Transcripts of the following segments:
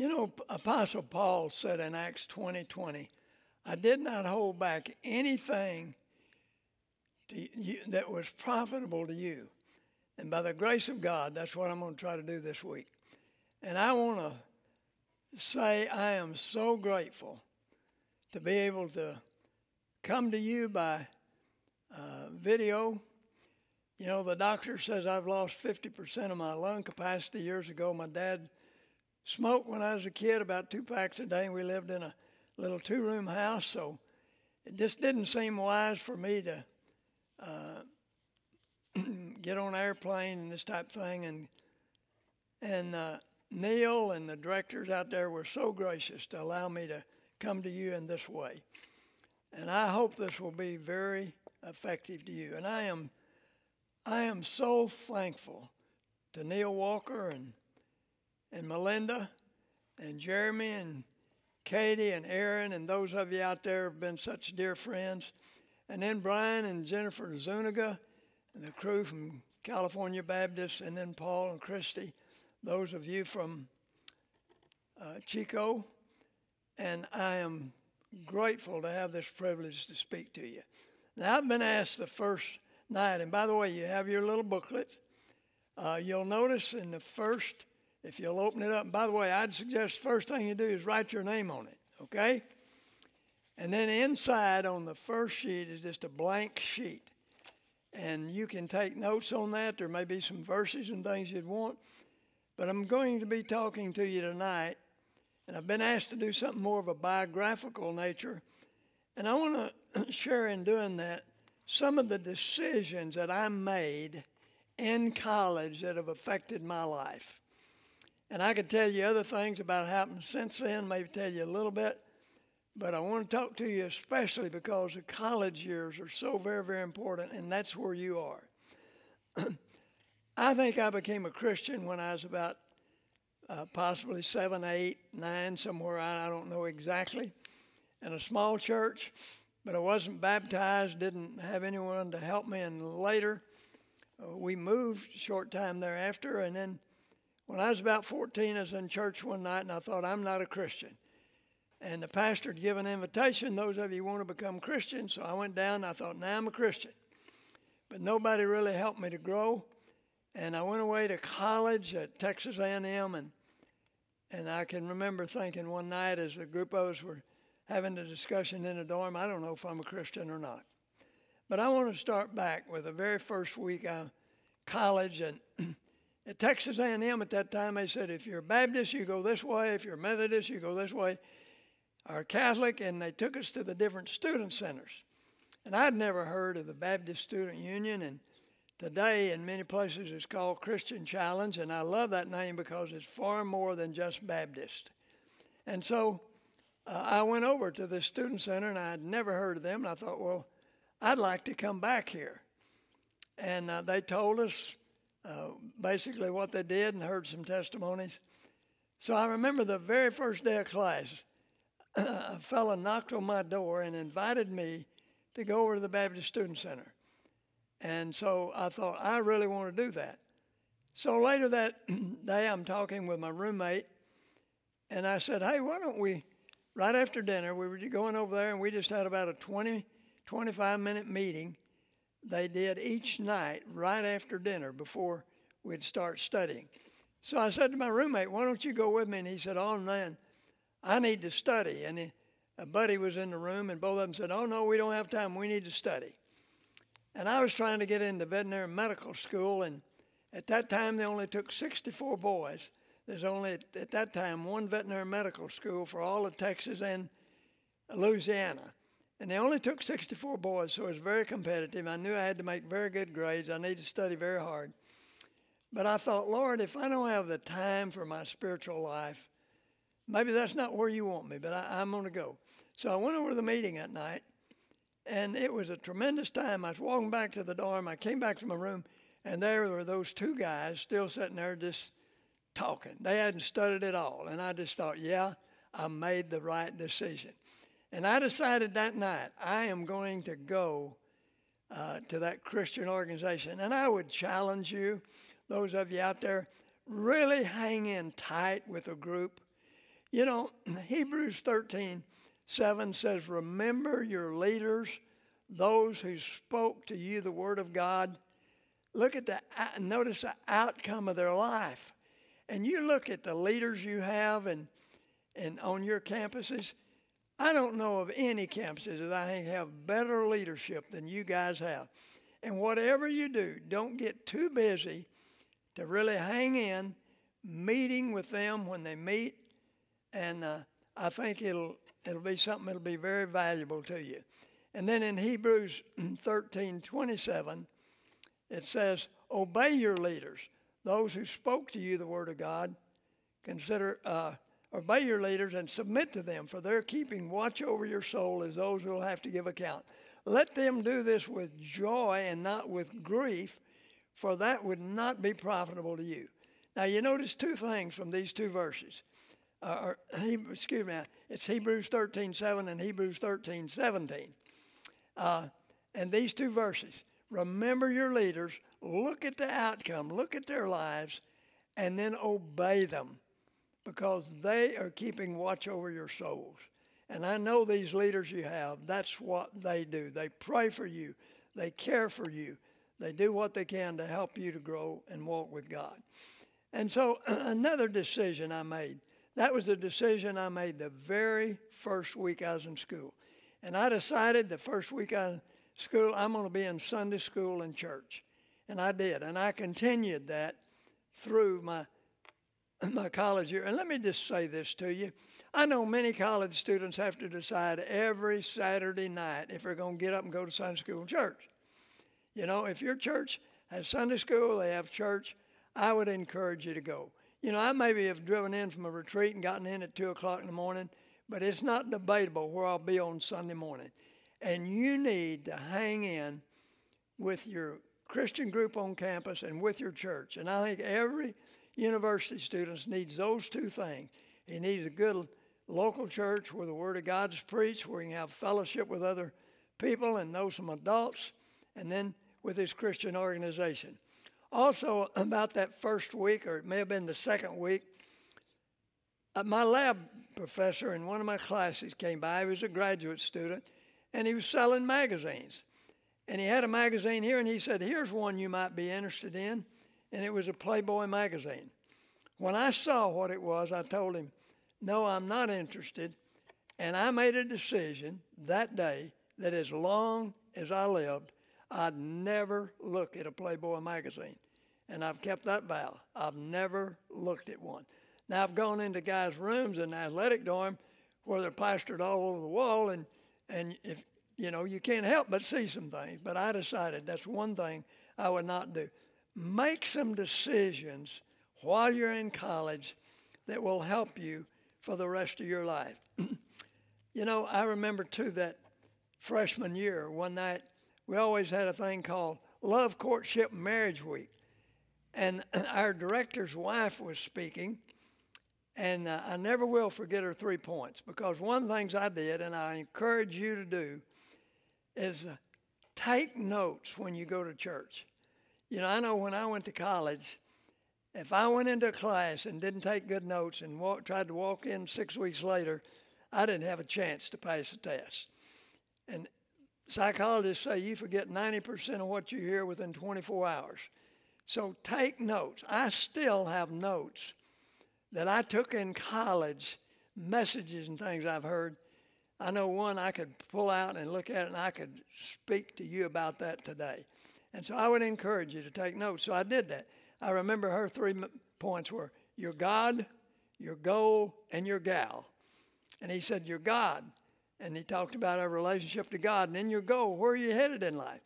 You know, Apostle Paul said in Acts 20 20, I did not hold back anything you, that was profitable to you. And by the grace of God, that's what I'm going to try to do this week. And I want to say I am so grateful to be able to come to you by uh, video. You know, the doctor says I've lost 50% of my lung capacity years ago. My dad smoked when I was a kid, about two packs a day, and we lived in a little two room house, so it just didn't seem wise for me to uh, get on an airplane and this type of thing. And, and uh, Neil and the directors out there were so gracious to allow me to come to you in this way. And I hope this will be very effective to you. And I am, I am so thankful to Neil Walker and, and Melinda and Jeremy and Katie and Aaron and those of you out there have been such dear friends. And then Brian and Jennifer Zuniga and the crew from California Baptist, and then Paul and Christy, those of you from uh, Chico. And I am grateful to have this privilege to speak to you. Now, I've been asked the first night, and by the way, you have your little booklets. Uh, you'll notice in the first if you'll open it up, and by the way, I'd suggest the first thing you do is write your name on it, okay? And then inside on the first sheet is just a blank sheet. And you can take notes on that. There may be some verses and things you'd want. But I'm going to be talking to you tonight, and I've been asked to do something more of a biographical nature. And I want to share in doing that some of the decisions that I made in college that have affected my life. And I could tell you other things about happened since then, maybe tell you a little bit. But I want to talk to you especially because the college years are so very, very important, and that's where you are. I think I became a Christian when I was about uh, possibly seven, eight, nine, somewhere I, I don't know exactly, in a small church. But I wasn't baptized, didn't have anyone to help me. And later, uh, we moved short time thereafter, and then when I was about 14, I was in church one night and I thought, I'm not a Christian. And the pastor had given an invitation, those of you want to become Christians. So I went down and I thought, now I'm a Christian. But nobody really helped me to grow. And I went away to college at Texas A&M and and I can remember thinking one night as a group of us were having a discussion in a dorm, I don't know if I'm a Christian or not. But I want to start back with the very first week of college and At Texas A&M at that time, they said, if you're Baptist, you go this way. If you're Methodist, you go this way. Or Catholic, and they took us to the different student centers. And I'd never heard of the Baptist Student Union, and today in many places it's called Christian Challenge, and I love that name because it's far more than just Baptist. And so uh, I went over to the student center, and I'd never heard of them, and I thought, well, I'd like to come back here. And uh, they told us uh, basically what they did and heard some testimonies. So I remember the very first day of class, a fellow knocked on my door and invited me to go over to the Baptist Student Center. And so I thought, I really want to do that. So later that day, I'm talking with my roommate, and I said, Hey, why don't we, right after dinner, we were going over there, and we just had about a 20, 25 minute meeting they did each night right after dinner before we'd start studying. So I said to my roommate, Why don't you go with me? And he said, Oh, man, I need to study. And he, a buddy was in the room, and both of them said, Oh, no, we don't have time. We need to study. And I was trying to get into veterinary medical school, and at that time they only took 64 boys. There's only, at that time, one veterinary medical school for all of Texas and Louisiana. And they only took 64 boys, so it was very competitive. I knew I had to make very good grades. I needed to study very hard. But I thought, Lord, if I don't have the time for my spiritual life, maybe that's not where you want me, but I, am going to go. So I went over to the meeting that night, and it was a tremendous time. I was walking back to the dorm. I came back to my room, and there were those two guys still sitting there just talking. They hadn't studied at all. And I just thought, yeah, I made the right decision. And I decided that night I am going to go uh, to that Christian organization. And I would challenge you, those of you out there, really hang in tight with a group. You know, Hebrews 13 7 says, Remember your leaders, those who spoke to you the word of God. Look at the, notice the outcome of their life. And you look at the leaders you have and, and on your campuses, I don't know of any campuses that I have better leadership than you guys have. And whatever you do, don't get too busy to really hang in, meeting with them when they meet, and uh, I think it'll it'll be something that'll be very valuable to you. And then in Hebrews 13, 27, it says, Obey your leaders, those who spoke to you the word of God. Consider, uh, obey your leaders and submit to them, for they're keeping watch over your soul as those who will have to give account. Let them do this with joy and not with grief, for that would not be profitable to you. Now, you notice two things from these two verses. Uh, or, excuse me, it's Hebrews 13 7 and Hebrews 13 17. Uh, and these two verses remember your leaders, look at the outcome, look at their lives, and then obey them because they are keeping watch over your souls. And I know these leaders you have, that's what they do. They pray for you, they care for you, they do what they can to help you to grow and walk with God. And so, another decision I made that was a decision I made the very first week I was in school. And I decided the first week I was school, I'm going to be in Sunday school and church. And I did. And I continued that through my, my college year. And let me just say this to you. I know many college students have to decide every Saturday night if they're going to get up and go to Sunday school and church. You know, if your church has Sunday school, they have church, I would encourage you to go. You know, I maybe have driven in from a retreat and gotten in at 2 o'clock in the morning, but it's not debatable where I'll be on Sunday morning. And you need to hang in with your Christian group on campus and with your church. And I think every university students needs those two things. He needs a good local church where the Word of God is preached, where he can have fellowship with other people and know some adults, and then with his Christian organization. Also, about that first week, or it may have been the second week, uh, my lab professor in one of my classes came by. He was a graduate student, and he was selling magazines. And he had a magazine here, and he said, Here's one you might be interested in. And it was a Playboy magazine. When I saw what it was, I told him, No, I'm not interested. And I made a decision that day that as long as I lived, I'd never look at a Playboy magazine. And I've kept that vow. I've never looked at one. Now, I've gone into guys' rooms in the athletic dorm where they're plastered all over the wall, and, and if you know, you can't help but see some things. But I decided that's one thing I would not do. Make some decisions while you're in college that will help you for the rest of your life. you know, I remember too that freshman year, one night we always had a thing called Love, Courtship, Marriage Week. And our director's wife was speaking, and uh, I never will forget her three points because one of the things I did, and I encourage you to do, is uh, take notes when you go to church. You know, I know when I went to college, if I went into a class and didn't take good notes and walk, tried to walk in six weeks later, I didn't have a chance to pass the test. And Psychologists say you forget 90% of what you hear within 24 hours. So take notes. I still have notes that I took in college, messages and things I've heard. I know one I could pull out and look at and I could speak to you about that today. And so I would encourage you to take notes. So I did that. I remember her three points were your God, your goal, and your gal. And he said, Your God and he talked about our relationship to God, and then your goal, where are you headed in life,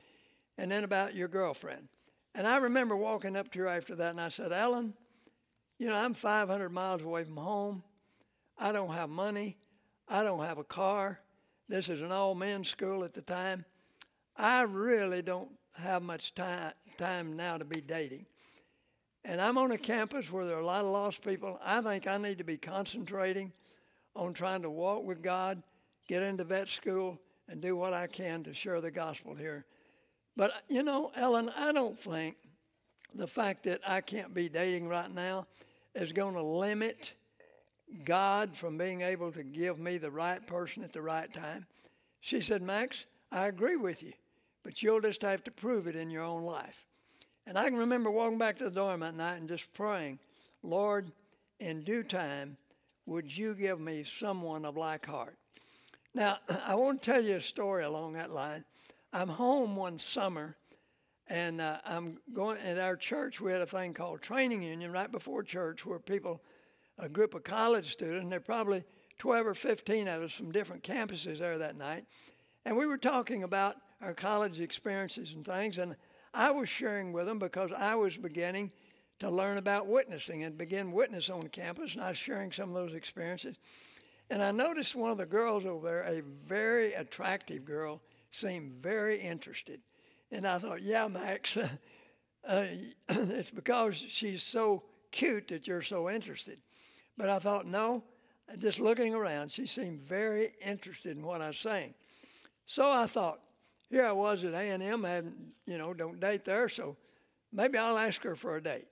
and then about your girlfriend. And I remember walking up to her after that, and I said, Ellen, you know, I'm 500 miles away from home. I don't have money. I don't have a car. This is an all men's school at the time. I really don't have much time, time now to be dating. And I'm on a campus where there are a lot of lost people. I think I need to be concentrating on trying to walk with God get into vet school, and do what I can to share the gospel here. But, you know, Ellen, I don't think the fact that I can't be dating right now is going to limit God from being able to give me the right person at the right time. She said, Max, I agree with you, but you'll just have to prove it in your own life. And I can remember walking back to the dorm that night and just praying, Lord, in due time, would you give me someone of like heart? Now, I want to tell you a story along that line. I'm home one summer, and uh, I'm going at our church. We had a thing called training union right before church, where people, a group of college students, there are probably 12 or 15 of us from different campuses there that night, and we were talking about our college experiences and things. And I was sharing with them because I was beginning to learn about witnessing and begin witness on campus, and I was sharing some of those experiences. And I noticed one of the girls over there, a very attractive girl, seemed very interested. And I thought, yeah, Max, uh, it's because she's so cute that you're so interested. But I thought, no, just looking around, she seemed very interested in what I was saying. So I thought, here I was at A&M, hadn't, you know, don't date there, so maybe I'll ask her for a date.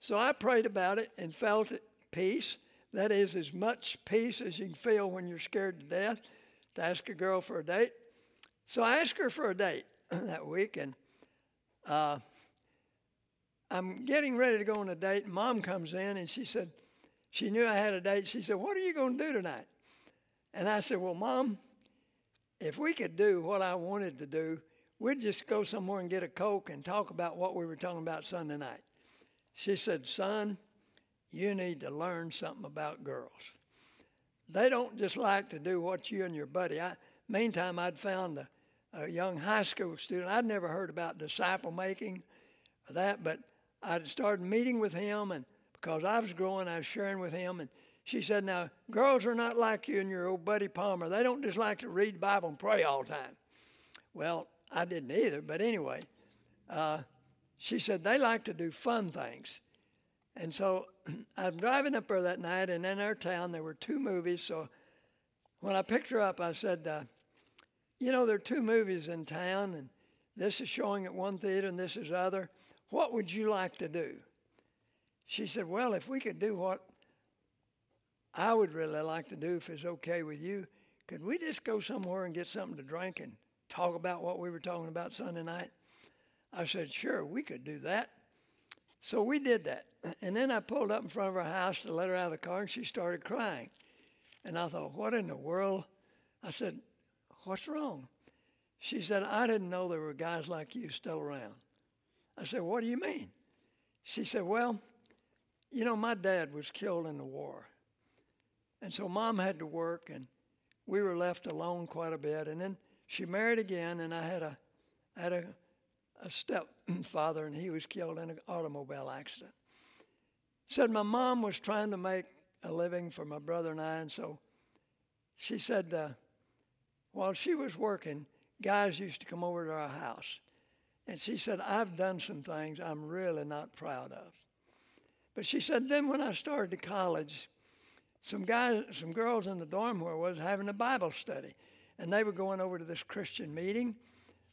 So I prayed about it and felt at peace. That is as much peace as you can feel when you're scared to death to ask a girl for a date. So I asked her for a date that week, and uh, I'm getting ready to go on a date. Mom comes in and she said, she knew I had a date. She said, What are you going to do tonight? And I said, Well, Mom, if we could do what I wanted to do, we'd just go somewhere and get a Coke and talk about what we were talking about Sunday night. She said, Son, you need to learn something about girls. They don't just like to do what you and your buddy. I, meantime, I'd found a, a young high school student. I'd never heard about disciple making or that, but I'd started meeting with him, and because I was growing, I was sharing with him, and she said, Now, girls are not like you and your old buddy Palmer. They don't just like to read the Bible and pray all the time. Well, I didn't either, but anyway, uh, she said they like to do fun things. And so I'm driving up there that night, and in our town there were two movies. So when I picked her up, I said, uh, You know, there are two movies in town, and this is showing at one theater and this is other. What would you like to do? She said, Well, if we could do what I would really like to do, if it's okay with you, could we just go somewhere and get something to drink and talk about what we were talking about Sunday night? I said, Sure, we could do that. So we did that. And then I pulled up in front of her house to let her out of the car, and she started crying. And I thought, What in the world? I said, What's wrong? She said, I didn't know there were guys like you still around. I said, What do you mean? She said, Well, you know, my dad was killed in the war. And so mom had to work, and we were left alone quite a bit. And then she married again, and I had a, I had a, a stepfather, and he was killed in an automobile accident. Said my mom was trying to make a living for my brother and I, and so she said uh, while she was working, guys used to come over to our house. And she said, I've done some things I'm really not proud of. But she said, then when I started to college, some guys, some girls in the dorm where I was having a Bible study, and they were going over to this Christian meeting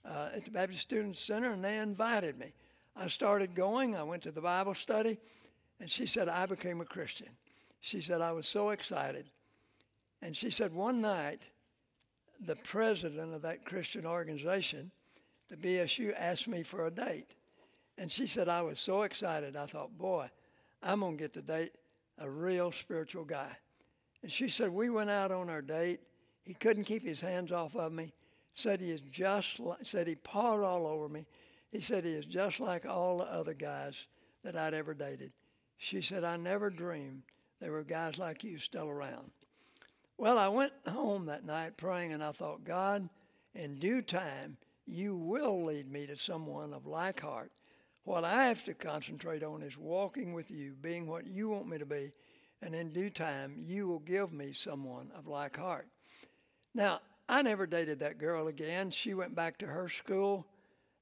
uh, at the Baptist Student Center, and they invited me. I started going. I went to the Bible study, and she said I became a Christian. She said I was so excited, and she said one night, the president of that Christian organization, the BSU, asked me for a date, and she said I was so excited. I thought, boy, I'm gonna get the date a real spiritual guy. And she said, We went out on our date. He couldn't keep his hands off of me. Said he is just like, said he pawed all over me. He said he is just like all the other guys that I'd ever dated. She said, I never dreamed there were guys like you still around. Well, I went home that night praying, and I thought, God, in due time, you will lead me to someone of like heart what I have to concentrate on is walking with you, being what you want me to be, and in due time, you will give me someone of like heart. Now, I never dated that girl again. She went back to her school.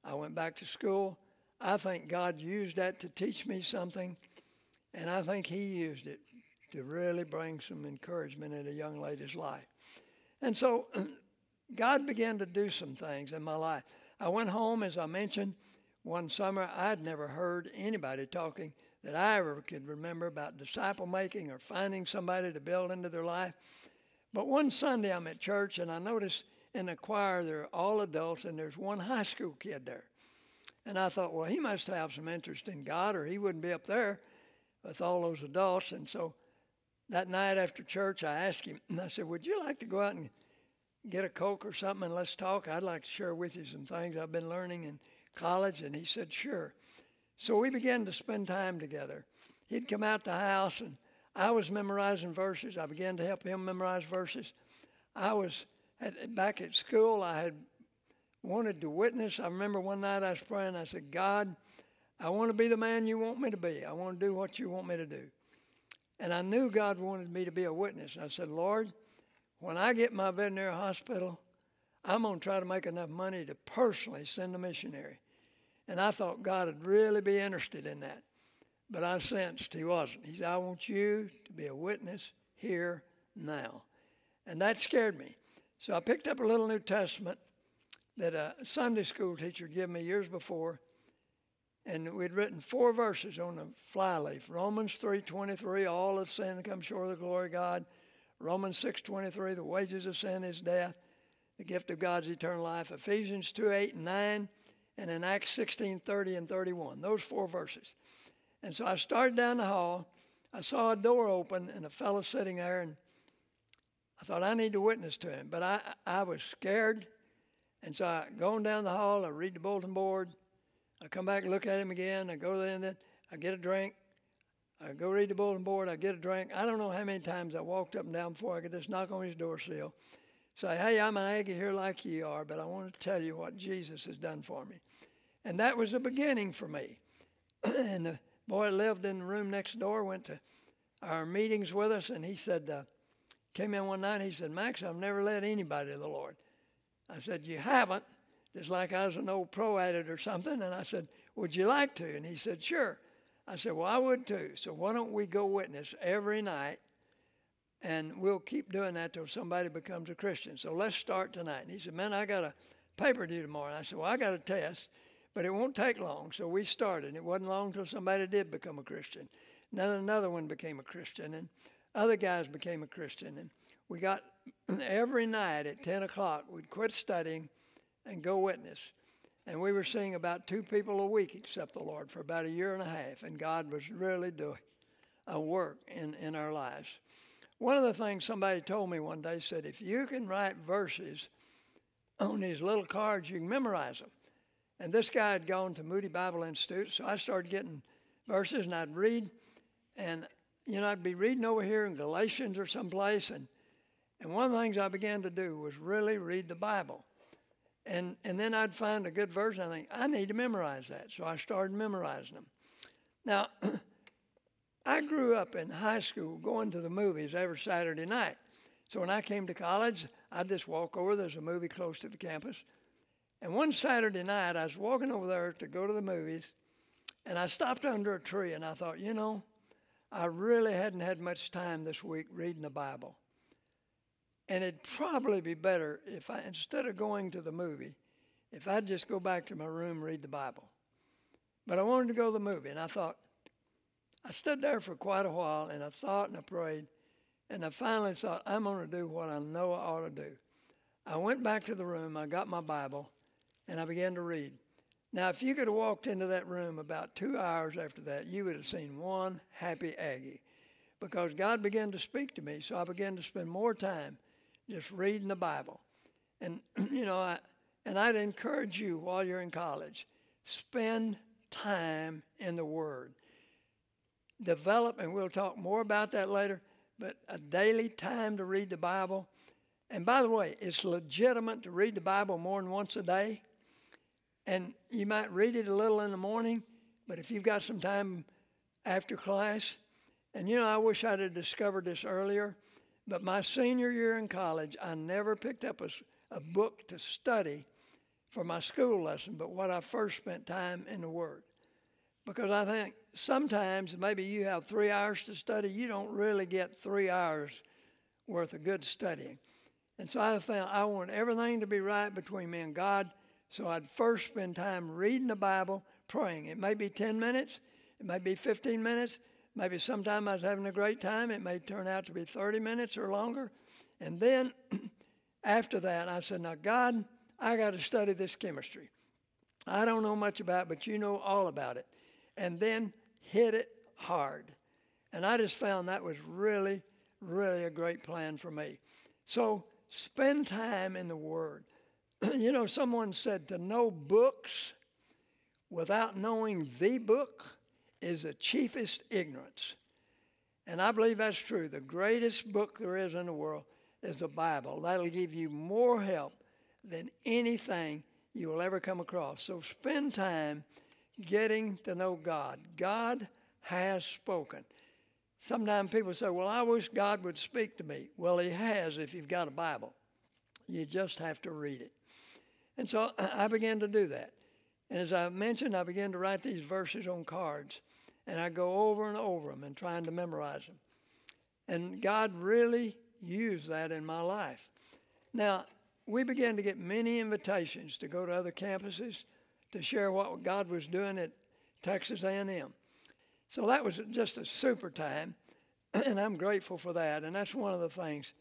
I went back to school. I think God used that to teach me something, and I think He used it to really bring some encouragement in a young lady's life. And so, God began to do some things in my life. I went home, as I mentioned, one summer, I'd never heard anybody talking that I ever could remember about disciple making or finding somebody to build into their life. But one Sunday I'm at church and I noticed in the choir there are all adults and there's one high school kid there. And I thought, well, he must have some interest in God or he wouldn't be up there with all those adults. And so that night after church, I asked him, and I said, Would you like to go out and get a Coke or something and let's talk? I'd like to share with you some things I've been learning in college. And he said, Sure. So we began to spend time together. He'd come out the house and I was memorizing verses. I began to help him memorize verses. I was at, back at school. I had wanted to witness. I remember one night I was praying. I said, God, I want to be the man you want me to be. I want to do what you want me to do. And I knew God wanted me to be a witness. I said, Lord, when I get my veterinary hospital, I'm going to try to make enough money to personally send a missionary. And I thought God would really be interested in that. But I sensed he wasn't. He said, I want you to be a witness here now. And that scared me. So I picked up a little New Testament that a Sunday school teacher gave me years before. And we'd written four verses on the flyleaf. Romans 3.23, all of sin come short of the glory of God. Romans 6.23, the wages of sin is death. The gift of God's eternal life. Ephesians 2, 8, and 9 and in Acts 16 30 and 31. Those four verses. And so I started down the hall. I saw a door open and a fellow sitting there, and I thought I need to witness to him. But I, I was scared. And so I go on down the hall, I read the bulletin board, I come back and look at him again, I go there and then I get a drink. I go read the bulletin board, I get a drink. I don't know how many times I walked up and down before I could just knock on his door sill say, hey, I'm an Aggie here like you are, but I want to tell you what Jesus has done for me. And that was the beginning for me. and the boy lived in the room next door, went to our meetings with us, and he said, uh, came in one night, he said, Max, I've never led anybody to the Lord. I said, You haven't, just like I was an old pro at it or something. And I said, Would you like to? And he said, Sure. I said, Well, I would too. So why don't we go witness every night and we'll keep doing that till somebody becomes a Christian. So let's start tonight. And he said, Man, I got a paper due tomorrow. And I said, Well, I got a test, but it won't take long. So we started. It wasn't long till somebody did become a Christian. Then another one became a Christian, and other guys became a Christian. And we got every night at 10 o'clock, we'd quit studying and go witness. And we were seeing about two people a week accept the Lord for about a year and a half. And God was really doing a work in, in our lives. One of the things somebody told me one day said, if you can write verses on these little cards, you can memorize them. And this guy had gone to Moody Bible Institute, so I started getting verses and I'd read, and you know, I'd be reading over here in Galatians or someplace, and and one of the things I began to do was really read the Bible. And and then I'd find a good verse, and I think, I need to memorize that. So I started memorizing them. Now I grew up in high school going to the movies every Saturday night. So when I came to college, I'd just walk over. There's a movie close to the campus. And one Saturday night, I was walking over there to go to the movies, and I stopped under a tree and I thought, you know, I really hadn't had much time this week reading the Bible. And it'd probably be better if I, instead of going to the movie, if I'd just go back to my room read the Bible. But I wanted to go to the movie, and I thought, I stood there for quite a while and I thought and I prayed. And I finally thought, I'm going to do what I know I ought to do. I went back to the room, I got my Bible, and I began to read. Now, if you could have walked into that room about two hours after that, you would have seen one happy Aggie because God began to speak to me. So I began to spend more time just reading the Bible. And, you know, I, and I'd encourage you while you're in college, spend time in the Word develop, and we'll talk more about that later, but a daily time to read the Bible. And by the way, it's legitimate to read the Bible more than once a day. And you might read it a little in the morning, but if you've got some time after class, and you know, I wish I'd have discovered this earlier, but my senior year in college, I never picked up a, a book to study for my school lesson, but what I first spent time in the Word. Because I think sometimes maybe you have three hours to study, you don't really get three hours worth of good studying. And so I found I want everything to be right between me and God. So I'd first spend time reading the Bible, praying. It may be 10 minutes, It may be 15 minutes. Maybe sometime I was having a great time. It may turn out to be 30 minutes or longer. And then after that, I said, Now, God, I got to study this chemistry. I don't know much about it, but you know all about it. And then hit it hard. And I just found that was really, really a great plan for me. So spend time in the Word. you know, someone said to know books without knowing the book is the chiefest ignorance. And I believe that's true. The greatest book there is in the world is the Bible. That'll give you more help than anything you will ever come across. So spend time getting to know God. God has spoken. Sometimes people say, Well, I wish God would speak to me. Well, He has if you've got a Bible. You just have to read it. And so I began to do that. And as I mentioned, I began to write these verses on cards. And I go over and over them and trying to memorize them. And God really used that in my life. Now, we began to get many invitations to go to other campuses to share what God was doing at Texas A&M. So that was just a super time, and I'm grateful for that. And that's one of the things.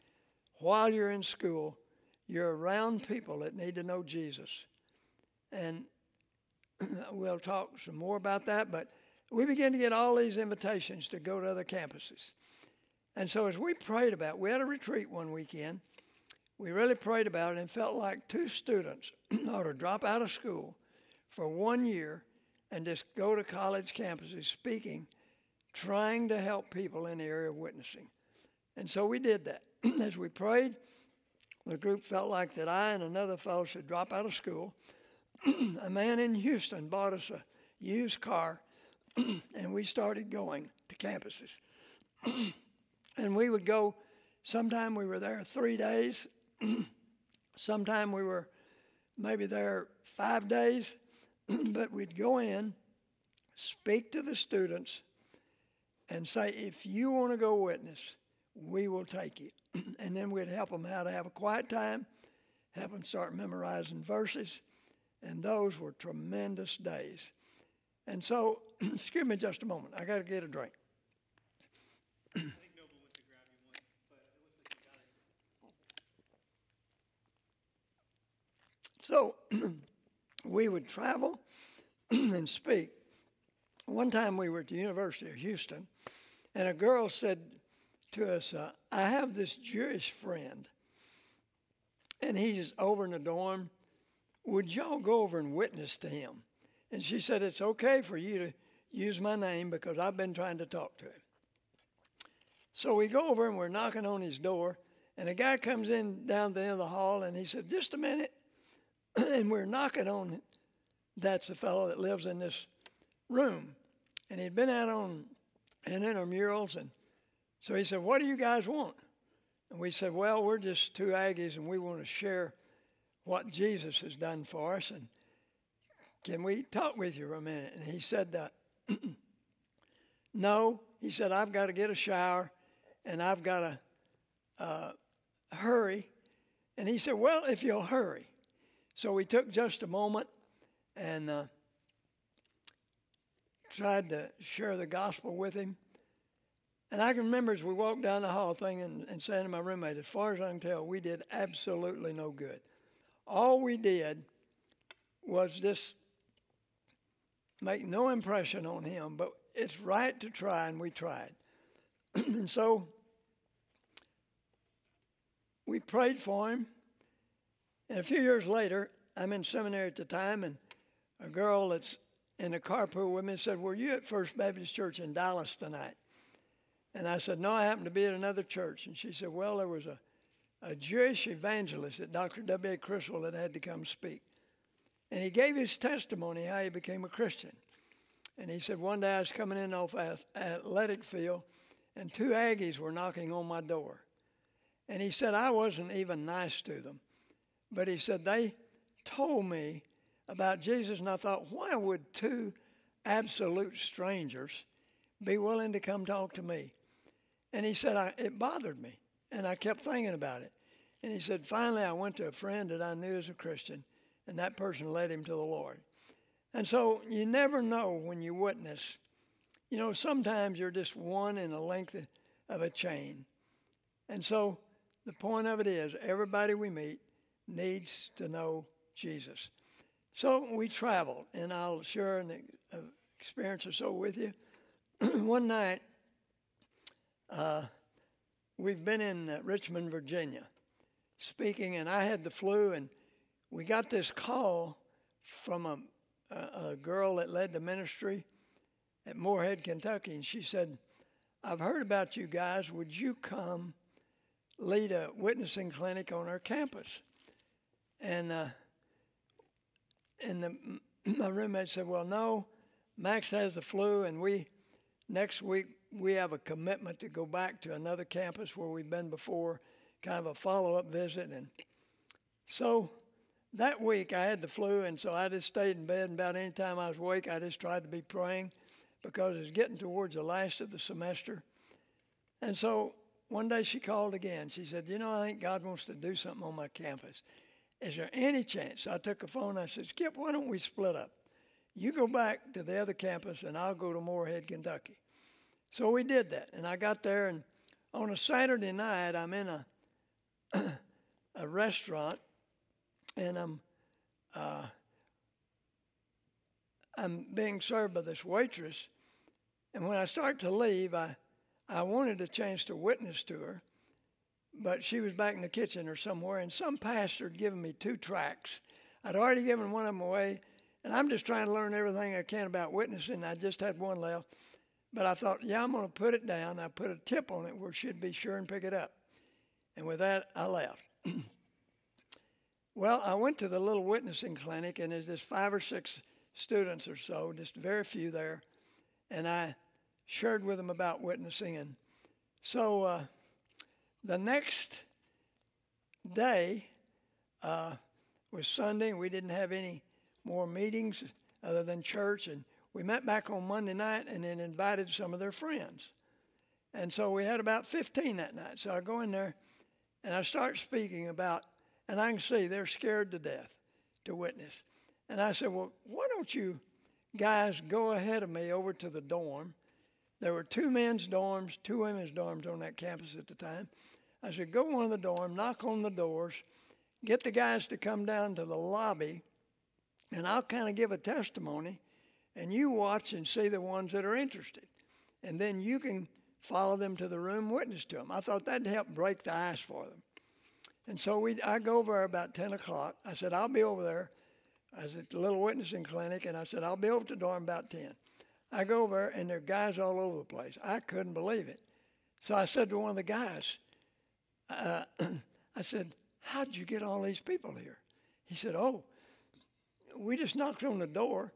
While you're in school, you're around people that need to know Jesus. And we'll talk some more about that, but we began to get all these invitations to go to other campuses. And so as we prayed about, we had a retreat one weekend. We really prayed about it and felt like two students ought to drop out of school for one year and just go to college campuses speaking, trying to help people in the area of witnessing. And so we did that. As we prayed, the group felt like that I and another fellow should drop out of school. a man in Houston bought us a used car, and we started going to campuses. and we would go, sometime we were there three days, sometime we were maybe there five days, but we'd go in, speak to the students, and say, if you want to go witness, we will take you. and then we'd help them how to have a quiet time, help them start memorizing verses, and those were tremendous days. And so, excuse me just a moment, I got to get a drink. So we would travel and speak. One time we were at the University of Houston, and a girl said to us, uh, I have this Jewish friend, and he's over in the dorm. Would y'all go over and witness to him? And she said, It's okay for you to use my name because I've been trying to talk to him. So we go over and we're knocking on his door, and a guy comes in down the end of the hall, and he said, Just a minute. and we're knocking on that's the fellow that lives in this room. And he'd been out on an intramurals, and so he said, What do you guys want? And we said, Well, we're just two Aggies, and we want to share what Jesus has done for us. And can we talk with you for a minute? And he said that. no, he said, I've got to get a shower and I've got to uh, hurry. And he said, Well, if you'll hurry. So we took just a moment and uh, tried to share the gospel with him. And I can remember as we walked down the hall thing and, and saying to my roommate, as far as I can tell, we did absolutely no good. All we did was just make no impression on him, but it's right to try, and we tried. and so we prayed for him. And a few years later, I'm in seminary at the time, and a girl that's in the carpool with me said, Were you at First Baptist Church in Dallas tonight? And I said, No, I happened to be at another church. And she said, Well, there was a, a Jewish evangelist at Dr. W.A. Criswell that had to come speak. And he gave his testimony how he became a Christian. And he said, One day I was coming in off athletic field, and two Aggies were knocking on my door. And he said, I wasn't even nice to them. But he said, They told me about Jesus, and I thought, why would two absolute strangers be willing to come talk to me? And he said, I, it bothered me, and I kept thinking about it. And he said, finally, I went to a friend that I knew as a Christian, and that person led him to the Lord. And so you never know when you witness You know, sometimes you're just one in the length of a chain. And so the point of it is everybody we meet needs to know Jesus. So we traveled, and I'll share an uh, experience or so with you. One night, uh, we've been in uh, Richmond, Virginia, speaking, and I had the flu, and we got this call from a, a, a girl that led the ministry at Morehead, Kentucky, and she said, I've heard about you guys. Would you come lead a witnessing clinic on our campus? And uh, and the, my roommate said, "Well, no, Max has the flu, and we next week we have a commitment to go back to another campus where we've been before, kind of a follow-up visit." And so that week I had the flu, and so I just stayed in bed. And about any time I was awake, I just tried to be praying because it's getting towards the last of the semester. And so one day she called again. She said, You know, I think God wants to do something on my campus. Is there any chance? I took a phone. I said, Skip, why don't we split up? You go back to the other campus, and I'll go to Morehead, Kentucky. So we did that. And I got there, and on a Saturday night, I'm in a, a restaurant, and I'm, uh, I'm being served by this waitress. And when I start to leave, I, I wanted a chance to witness to her but she was back in the kitchen or somewhere, and some pastor had given me two tracts. I'd already given one of them away, and I'm just trying to learn everything I can about witnessing. I just had one left. But I thought, yeah, I'm going to put it down. I put a tip on it where she'd be sure and pick it up. And with that, I left. well, I went to the little witnessing clinic, and there's just five or six students or so, just very few there. And I shared with them about witnessing. And so, uh, the next day uh, was Sunday, and we didn't have any more meetings other than church. And we met back on Monday night and then invited some of their friends. And so we had about 15 that night. So I go in there and I start speaking about, and I can see they're scared to death to witness. And I said, Well, why don't you guys go ahead of me over to the dorm? There were two men's dorms, two women's dorms on that campus at the time. I said, go one of the dorm, knock on the doors, get the guys to come down to the lobby, and I'll kind of give a testimony, and you watch and see the ones that are interested. And then you can follow them to the room, witness to them. I thought that'd help break the ice for them. And so we, I go over there about 10 o'clock. I said, I'll be over there. I was at the little witnessing clinic, and I said, I'll be over to dorm about 10. I go over, and there are guys all over the place. I couldn't believe it. So I said to one of the guys, uh, I said, How'd you get all these people here? He said, Oh, we just knocked on the door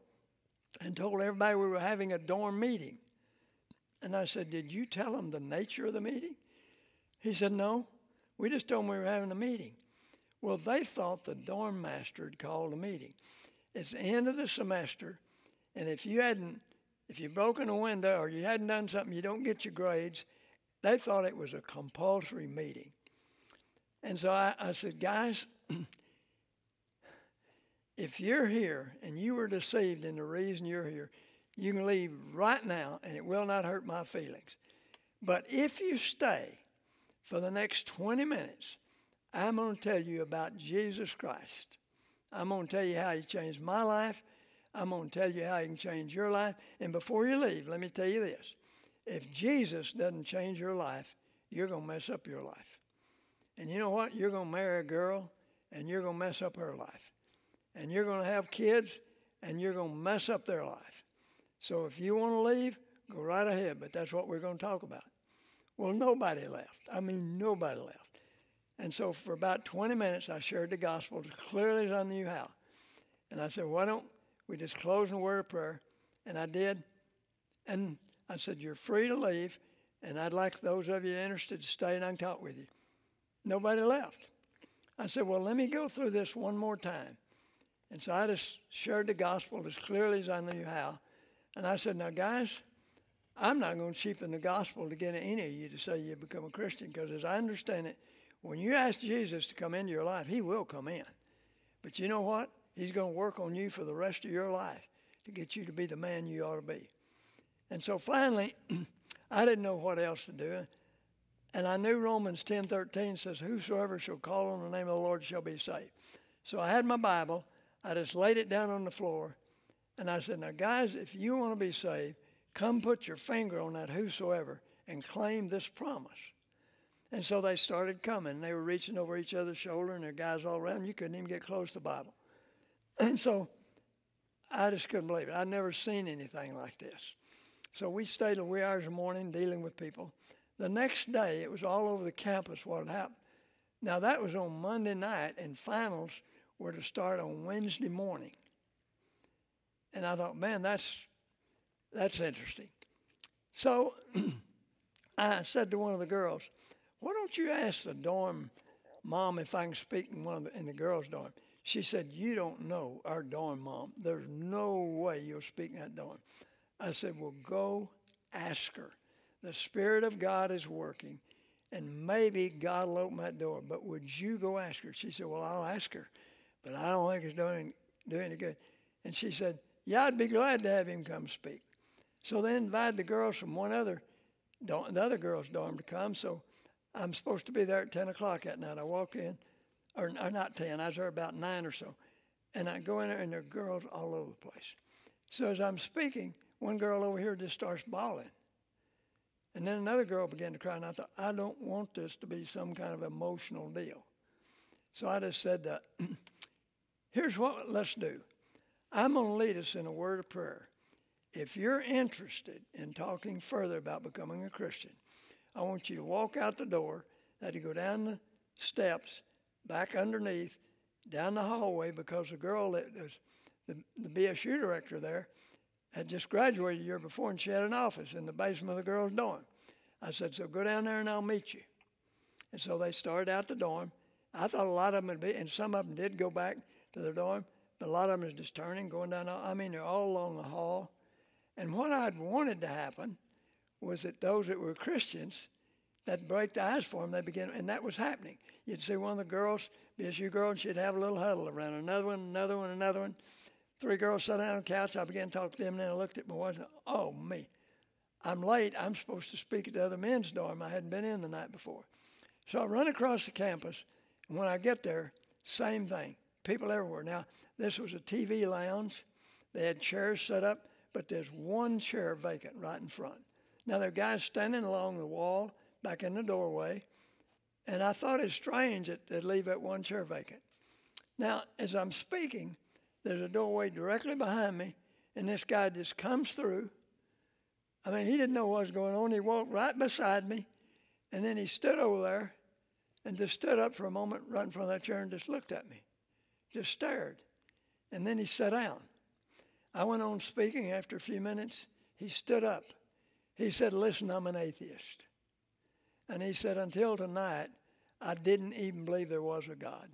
and told everybody we were having a dorm meeting. And I said, Did you tell them the nature of the meeting? He said, No, we just told them we were having a meeting. Well, they thought the dorm master had called a meeting. It's the end of the semester, and if you hadn't, if you broken a window or you hadn't done something, you don't get your grades. They thought it was a compulsory meeting. And so I, I said, guys, if you're here and you were deceived in the reason you're here, you can leave right now and it will not hurt my feelings. But if you stay for the next 20 minutes, I'm going to tell you about Jesus Christ. I'm going to tell you how he changed my life. I'm going to tell you how he can change your life. And before you leave, let me tell you this. If Jesus doesn't change your life, you're going to mess up your life. And you know what? You're going to marry a girl and you're going to mess up her life. And you're going to have kids and you're going to mess up their life. So if you want to leave, go right ahead, but that's what we're going to talk about. Well, nobody left. I mean, nobody left. And so for about 20 minutes, I shared the gospel as clearly as I knew how. And I said, why don't we just close in a word of prayer? And I did. And I said, you're free to leave, and I'd like those of you interested to stay and I can talk with you. Nobody left. I said, Well, let me go through this one more time. And so I just shared the gospel as clearly as I knew how. And I said, Now, guys, I'm not going to cheapen the gospel to get any of you to say you become a Christian because, as I understand it, when you ask Jesus to come into your life, He will come in. But you know what? He's going to work on you for the rest of your life to get you to be the man you ought to be. And so finally, I didn't know what else to do. And I knew Romans 10:13 says, "Whosoever shall call on the name of the Lord shall be saved." So I had my Bible. I just laid it down on the floor, and I said, "Now, guys, if you want to be saved, come put your finger on that whosoever and claim this promise." And so they started coming. They were reaching over each other's shoulder, and there were guys all around. You couldn't even get close to the Bible. And so I just couldn't believe it. I'd never seen anything like this. So we stayed till wee hours in the morning dealing with people. The next day, it was all over the campus what had happened. Now, that was on Monday night, and finals were to start on Wednesday morning. And I thought, man, that's, that's interesting. So I said to one of the girls, why don't you ask the dorm mom if I can speak in, one of the, in the girls' dorm? She said, You don't know our dorm mom. There's no way you'll speak in that dorm. I said, Well, go ask her. The Spirit of God is working, and maybe God will open that door. But would you go ask her? She said, Well, I'll ask her, but I don't think it's doing, doing any good. And she said, Yeah, I'd be glad to have him come speak. So they invited the girls from one other, the other girls' dorm to come. So I'm supposed to be there at 10 o'clock that night. I walk in, or, or not 10, I was there about 9 or so. And I go in there, and there are girls all over the place. So as I'm speaking, one girl over here just starts bawling. And then another girl began to cry, and I thought, I don't want this to be some kind of emotional deal. So I just said, that, here's what let's do. I'm going to lead us in a word of prayer. If you're interested in talking further about becoming a Christian, I want you to walk out the door, had to go down the steps, back underneath, down the hallway, because the girl that was the, the BSU director there had just graduated a year before, and she had an office in the basement of the girls' dorm. I said, So go down there and I'll meet you. And so they started out the dorm. I thought a lot of them would be, and some of them did go back to their dorm, but a lot of them is just turning, going down. I mean, they're all along the hall. And what I'd wanted to happen was that those that were Christians that break the ice for them, they begin, and that was happening. You'd see one of the girls, BSU girl, and she'd have a little huddle around another one, another one, another one. Three girls sat down on the couch. I began to talk to them, and then I looked at my wife and Oh, me. I'm late. I'm supposed to speak at the other men's dorm. I hadn't been in the night before. So I run across the campus, and when I get there, same thing. People everywhere. Now, this was a TV lounge. They had chairs set up, but there's one chair vacant right in front. Now, there are guys standing along the wall back in the doorway, and I thought it strange that they'd leave that one chair vacant. Now, as I'm speaking, there's a doorway directly behind me, and this guy just comes through. I mean, he didn't know what was going on. He walked right beside me, and then he stood over there and just stood up for a moment right in front of that chair and just looked at me, just stared. And then he sat down. I went on speaking after a few minutes. He stood up he said, Listen, I'm an atheist. And he said, Until tonight, I didn't even believe there was a God.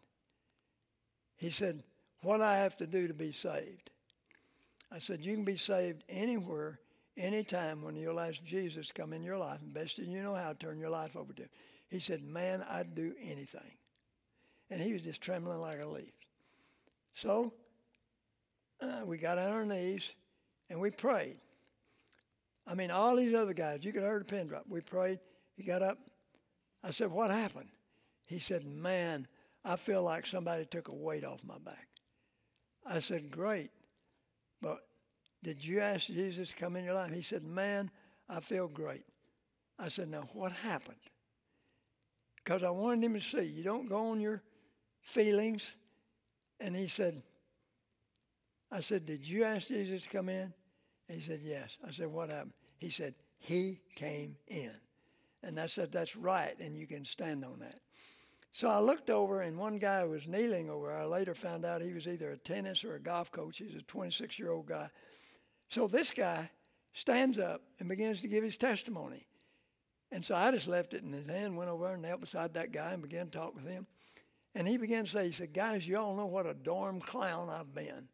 He said, What I have to do to be saved? I said, You can be saved anywhere, anytime when you'll ask Jesus come in your life, and best you know how, to turn your life over to him. He said, Man, I'd do anything. And he was just trembling like a leaf. So uh, we got on our knees and we prayed. I mean, all these other guys, you could hear a pin drop. We prayed. He got up. I said, What happened? He said, Man, I feel like somebody took a weight off my back. I said, Great. But did you ask Jesus to come in your life? He said, Man, I feel great. I said, Now, what happened? Because I wanted him to see you don't go on your feelings. And he said, I said, Did you ask Jesus to come in? And He said, Yes. I said, What happened? He said, He came in. And I said, That's right, and you can stand on that. So I looked over, and one guy was kneeling over. I later found out he was either a tennis or a golf coach. He's a 26 year old guy. So this guy stands up and begins to give his testimony. And so I just left it in his hand, went over and knelt beside that guy and began to talk with him. And he began to say, he said, guys, you all know what a dorm clown I've been.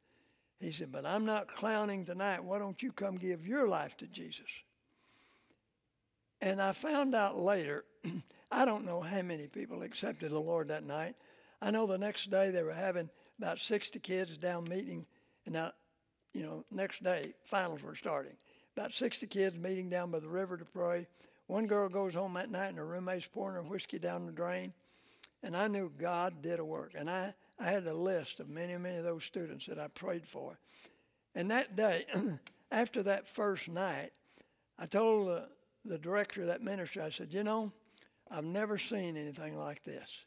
He said, But I'm not clowning tonight. Why don't you come give your life to Jesus? And I found out later, I don't know how many people accepted the Lord that night. I know the next day they were having about 60 kids down meeting, and now, you know, next day finals were starting. about 60 kids meeting down by the river to pray. One girl goes home that night and her roommate's pouring her whiskey down the drain. And I knew God did a work. And I, I had a list of many, many of those students that I prayed for. And that day, after that first night, I told the, the director of that ministry, I said, You know, I've never seen anything like this.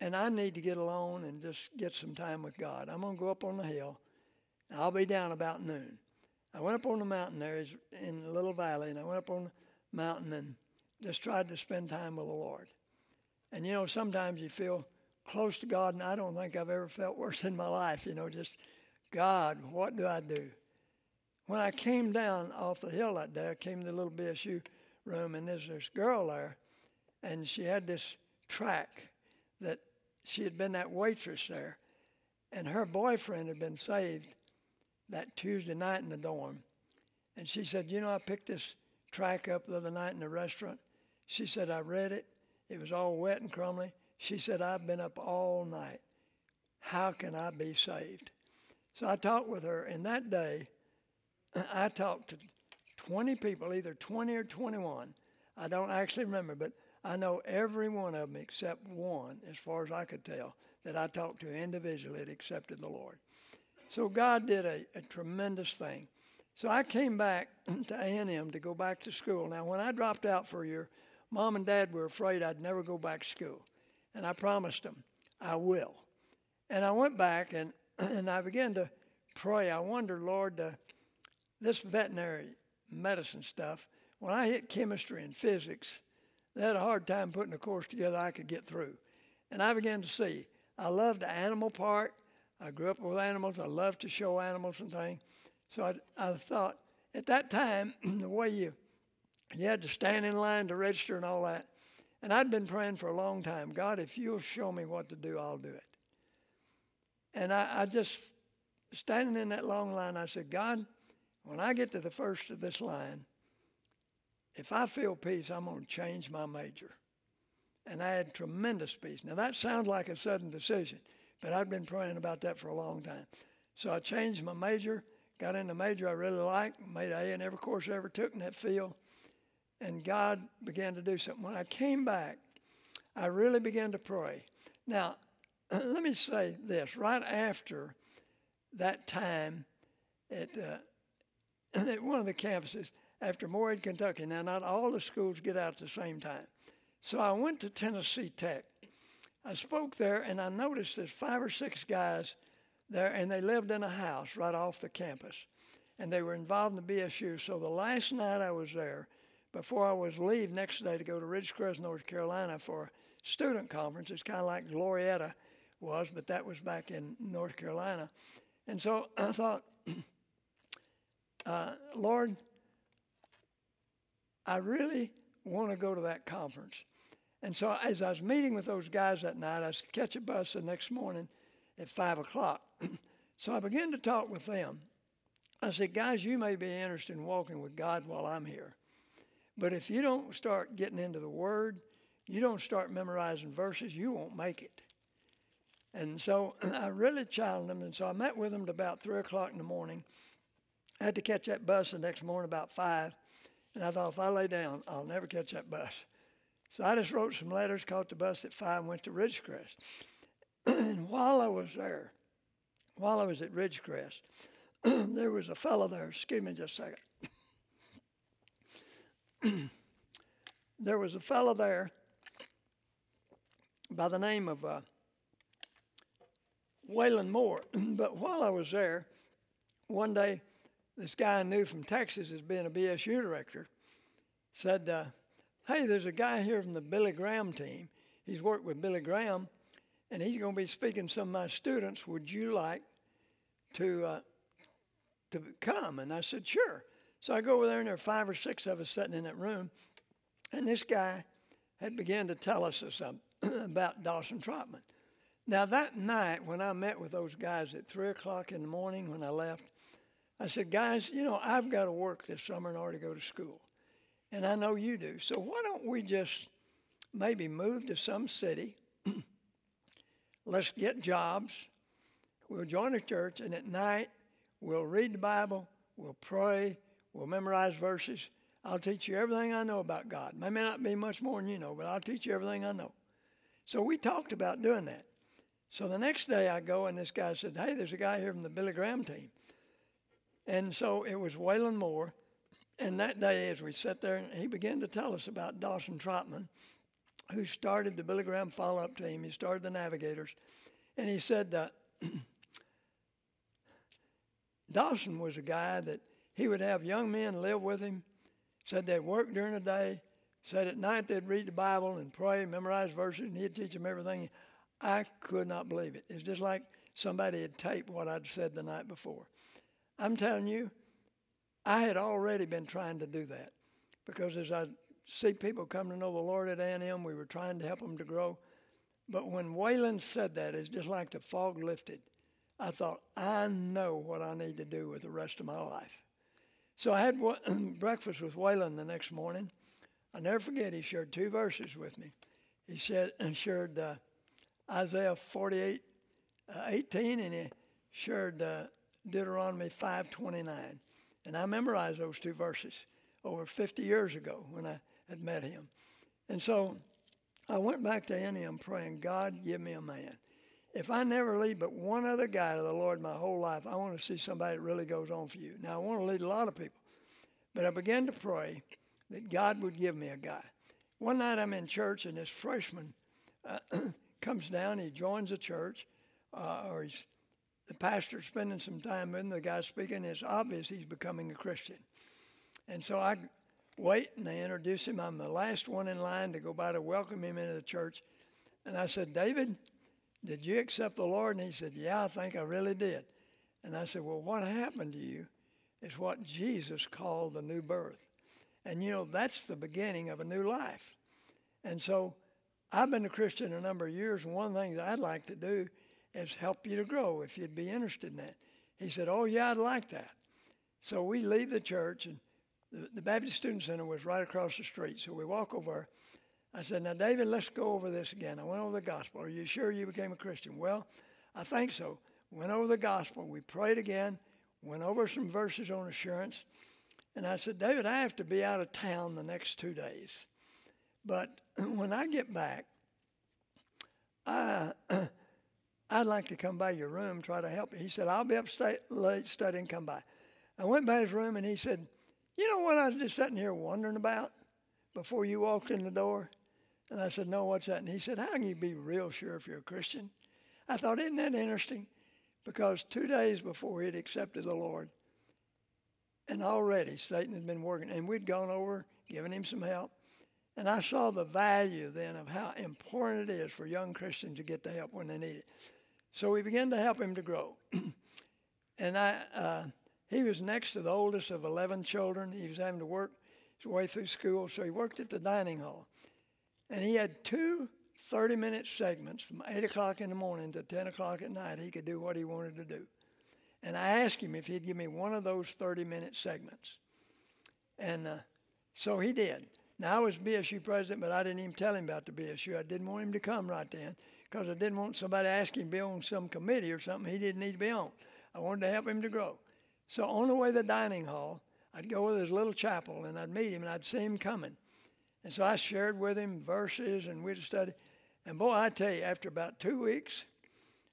And I need to get alone and just get some time with God. I'm going to go up on the hill. And I'll be down about noon. I went up on the mountain there in a little valley, and I went up on the mountain and just tried to spend time with the Lord. And you know, sometimes you feel close to God, and I don't think I've ever felt worse in my life. You know, just God, what do I do? When I came down off the hill that day, I came to the little BSU room, and there's this girl there, and she had this track that she had been that waitress there, and her boyfriend had been saved that Tuesday night in the dorm. And she said, You know, I picked this track up the other night in the restaurant. She said, I read it. It was all wet and crumbly. She said, I've been up all night. How can I be saved? So I talked with her, and that day I talked to 20 people, either 20 or 21. I don't actually remember, but I know every one of them except one, as far as I could tell, that I talked to individually had accepted the Lord. So God did a, a tremendous thing. So I came back to A&M to go back to school. Now, when I dropped out for a year, mom and dad were afraid I'd never go back to school. And I promised them, I will. And I went back and, and I began to pray. I wondered, Lord, uh, this veterinary medicine stuff, when I hit chemistry and physics, they had a hard time putting a course together I could get through. And I began to see I loved the animal part. I grew up with animals. I loved to show animals and things. So I, I thought at that time, the way you you had to stand in line to register and all that. And I'd been praying for a long time God, if you'll show me what to do, I'll do it. And I, I just, standing in that long line, I said, God, when I get to the first of this line, if I feel peace, I'm going to change my major. And I had tremendous peace. Now, that sounds like a sudden decision, but I'd been praying about that for a long time. So I changed my major, got in the major I really liked, made A in every course I ever took in that field, and God began to do something. When I came back, I really began to pray. Now, let me say this right after that time at, uh, at one of the campuses, after Morehead, Kentucky. Now, not all the schools get out at the same time. So I went to Tennessee Tech. I spoke there, and I noticed there's five or six guys there, and they lived in a house right off the campus. And they were involved in the BSU. So the last night I was there, before I was leave next day to go to Ridgecrest, North Carolina for a student conference, it's kind of like Glorieta was, but that was back in North Carolina. And so I thought, uh, Lord, I really want to go to that conference. And so as I was meeting with those guys that night, I was catch a bus the next morning at 5 o'clock. so I began to talk with them. I said, guys, you may be interested in walking with God while I'm here. But if you don't start getting into the Word, you don't start memorizing verses, you won't make it. And so I really challenged them. And so I met with them at about 3 o'clock in the morning. I had to catch that bus the next morning about 5. And I thought, if I lay down, I'll never catch that bus. So I just wrote some letters, caught the bus at 5, and went to Ridgecrest. and while I was there, while I was at Ridgecrest, there was a fellow there. Excuse me just a second. there was a fellow there by the name of uh, Waylon Moore. but while I was there, one day this guy I knew from Texas as being a BSU director said, uh, Hey, there's a guy here from the Billy Graham team. He's worked with Billy Graham, and he's going to be speaking to some of my students. Would you like to, uh, to come? And I said, Sure. So I go over there, and there are five or six of us sitting in that room, and this guy had begun to tell us something about Dawson Trotman. Now, that night when I met with those guys at 3 o'clock in the morning when I left, I said, guys, you know, I've got to work this summer in order to go to school. And I know you do. So why don't we just maybe move to some city? Let's get jobs. We'll join a church, and at night we'll read the Bible, we'll pray, We'll memorize verses. I'll teach you everything I know about God. May not be much more than you know, but I'll teach you everything I know. So we talked about doing that. So the next day I go and this guy said, Hey, there's a guy here from the Billy Graham team. And so it was Waylon Moore. And that day, as we sat there, he began to tell us about Dawson Trotman, who started the Billy Graham follow up team. He started the Navigators. And he said that Dawson was a guy that he would have young men live with him, said they'd work during the day, said at night they'd read the Bible and pray, memorize verses, and he'd teach them everything. I could not believe it. It's just like somebody had taped what I'd said the night before. I'm telling you, I had already been trying to do that because as I see people come to know the Lord at A&M, we were trying to help them to grow. But when Waylon said that, it's just like the fog lifted. I thought, I know what I need to do with the rest of my life. So I had breakfast with Waylon the next morning. I never forget, he shared two verses with me. He said, and shared uh, Isaiah 48, uh, 18, and he shared uh, Deuteronomy 5:29. And I memorized those two verses over 50 years ago when I had met him. And so I went back to A&M praying, God, give me a man. If I never lead but one other guy to the Lord my whole life, I want to see somebody that really goes on for you. Now, I want to lead a lot of people. But I began to pray that God would give me a guy. One night I'm in church, and this freshman uh, comes down. He joins the church, uh, or he's the pastor spending some time with him. The guy speaking. It's obvious he's becoming a Christian. And so I wait, and they introduce him. I'm the last one in line to go by to welcome him into the church. And I said, David, did you accept the Lord? And he said, Yeah, I think I really did. And I said, Well, what happened to you is what Jesus called the new birth. And you know, that's the beginning of a new life. And so I've been a Christian a number of years, and one of the things I'd like to do is help you to grow if you'd be interested in that. He said, Oh, yeah, I'd like that. So we leave the church, and the, the Baptist Student Center was right across the street. So we walk over I said, Now, David, let's go over this again. I went over the gospel. Are you sure you became a Christian? Well, I think so. Went over the gospel. We prayed again, went over some verses on assurance. And I said, David, I have to be out of town the next two days. But when I get back, I, I'd like to come by your room, try to help you. He said, I'll be up stay, late studying, come by. I went by his room and he said, You know what I was just sitting here wondering about before you walked in the door? And I said, No, what's that? And he said, How can you be real sure if you're a Christian? I thought, Isn't that interesting? Because two days before he'd accepted the Lord, and already Satan had been working, and we'd gone over, giving him some help. And I saw the value then of how important it is for young Christians to get the help when they need it. So we began to help him to grow. and I, uh, he was next to the oldest of 11 children. He was having to work his way through school, so he worked at the dining hall. And he had two 30 minute segments from 8 o'clock in the morning to 10 o'clock at night. He could do what he wanted to do. And I asked him if he'd give me one of those 30 minute segments. And uh, so he did. Now, I was BSU president, but I didn't even tell him about the BSU. I didn't want him to come right then because I didn't want somebody asking him to be on some committee or something he didn't need to be on. I wanted to help him to grow. So on the way to the dining hall, I'd go with his little chapel and I'd meet him and I'd see him coming. And so I shared with him verses and we'd study. And boy, I tell you, after about two weeks,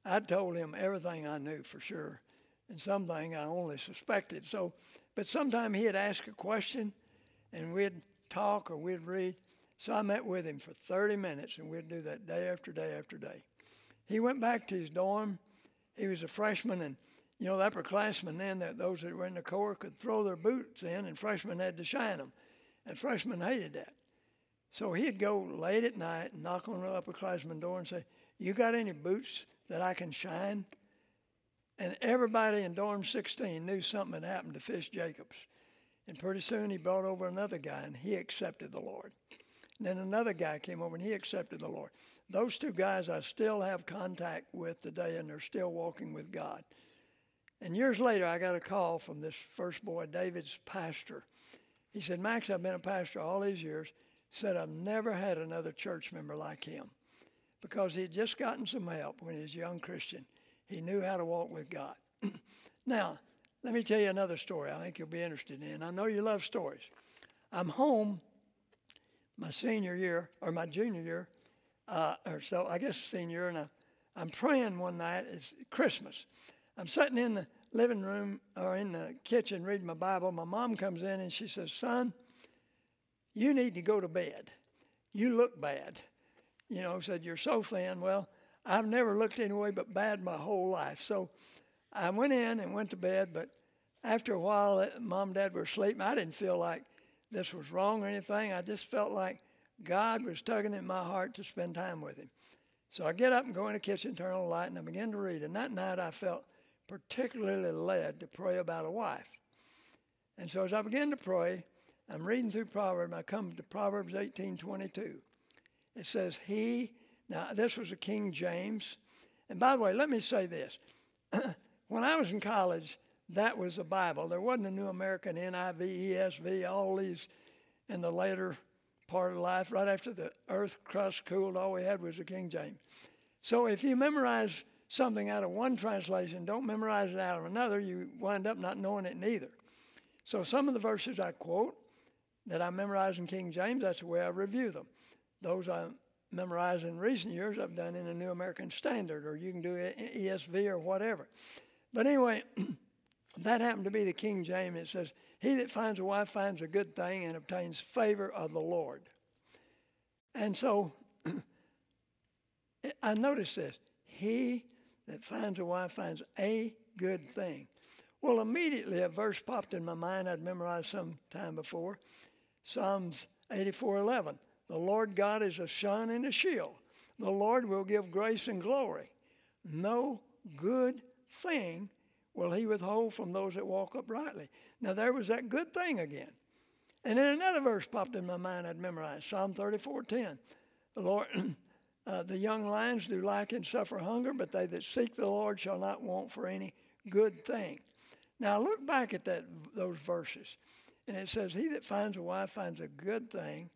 I told him everything I knew for sure, and something I only suspected. So, but sometime he'd ask a question, and we'd talk or we'd read. So I met with him for 30 minutes, and we'd do that day after day after day. He went back to his dorm. He was a freshman, and you know, the upperclassmen then, that those that were in the Corps could throw their boots in, and freshmen had to shine them, and freshmen hated that. So he'd go late at night knock on the upperclassman door and say, You got any boots that I can shine? And everybody in dorm 16 knew something had happened to Fish Jacobs. And pretty soon he brought over another guy and he accepted the Lord. And then another guy came over and he accepted the Lord. Those two guys I still have contact with today and they're still walking with God. And years later, I got a call from this first boy, David's pastor. He said, Max, I've been a pastor all these years said, I've never had another church member like him because he'd just gotten some help when he was a young Christian. He knew how to walk with God. now, let me tell you another story I think you'll be interested in. I know you love stories. I'm home my senior year, or my junior year, uh, or so, I guess senior year, and I, I'm praying one night. It's Christmas. I'm sitting in the living room or in the kitchen reading my Bible. My mom comes in and she says, Son, you need to go to bed. You look bad. You know, said, You're so thin. Well, I've never looked any way but bad my whole life. So I went in and went to bed, but after a while, uh, mom and dad were sleeping. I didn't feel like this was wrong or anything. I just felt like God was tugging at my heart to spend time with Him. So I get up and go in the kitchen, turn on the light, and I begin to read. And that night I felt particularly led to pray about a wife. And so as I began to pray, I'm reading through Proverbs. I come to Proverbs 18:22. It says, "He." Now this was a King James. And by the way, let me say this: when I was in college, that was the Bible. There wasn't a New American, NIV, ESV, all these in the later part of life. Right after the earth crust cooled, all we had was the King James. So if you memorize something out of one translation, don't memorize it out of another, you wind up not knowing it neither. So some of the verses I quote that I memorize in King James, that's the way I review them. Those I memorize in recent years, I've done in a New American Standard, or you can do ESV or whatever. But anyway, that happened to be the King James. It says, He that finds a wife finds a good thing and obtains favor of the Lord. And so I noticed this. He that finds a wife finds a good thing. Well, immediately a verse popped in my mind I'd memorized some time before. Psalms 84:11. The Lord God is a sun and a shield. The Lord will give grace and glory. No good thing will he withhold from those that walk uprightly. Now there was that good thing again. And then another verse popped in my mind I'd memorized, Psalm 34:10. The Lord uh, the young lions do lack and suffer hunger, but they that seek the Lord shall not want for any good thing. Now look back at that those verses. And it says, He that finds a wife finds a good thing.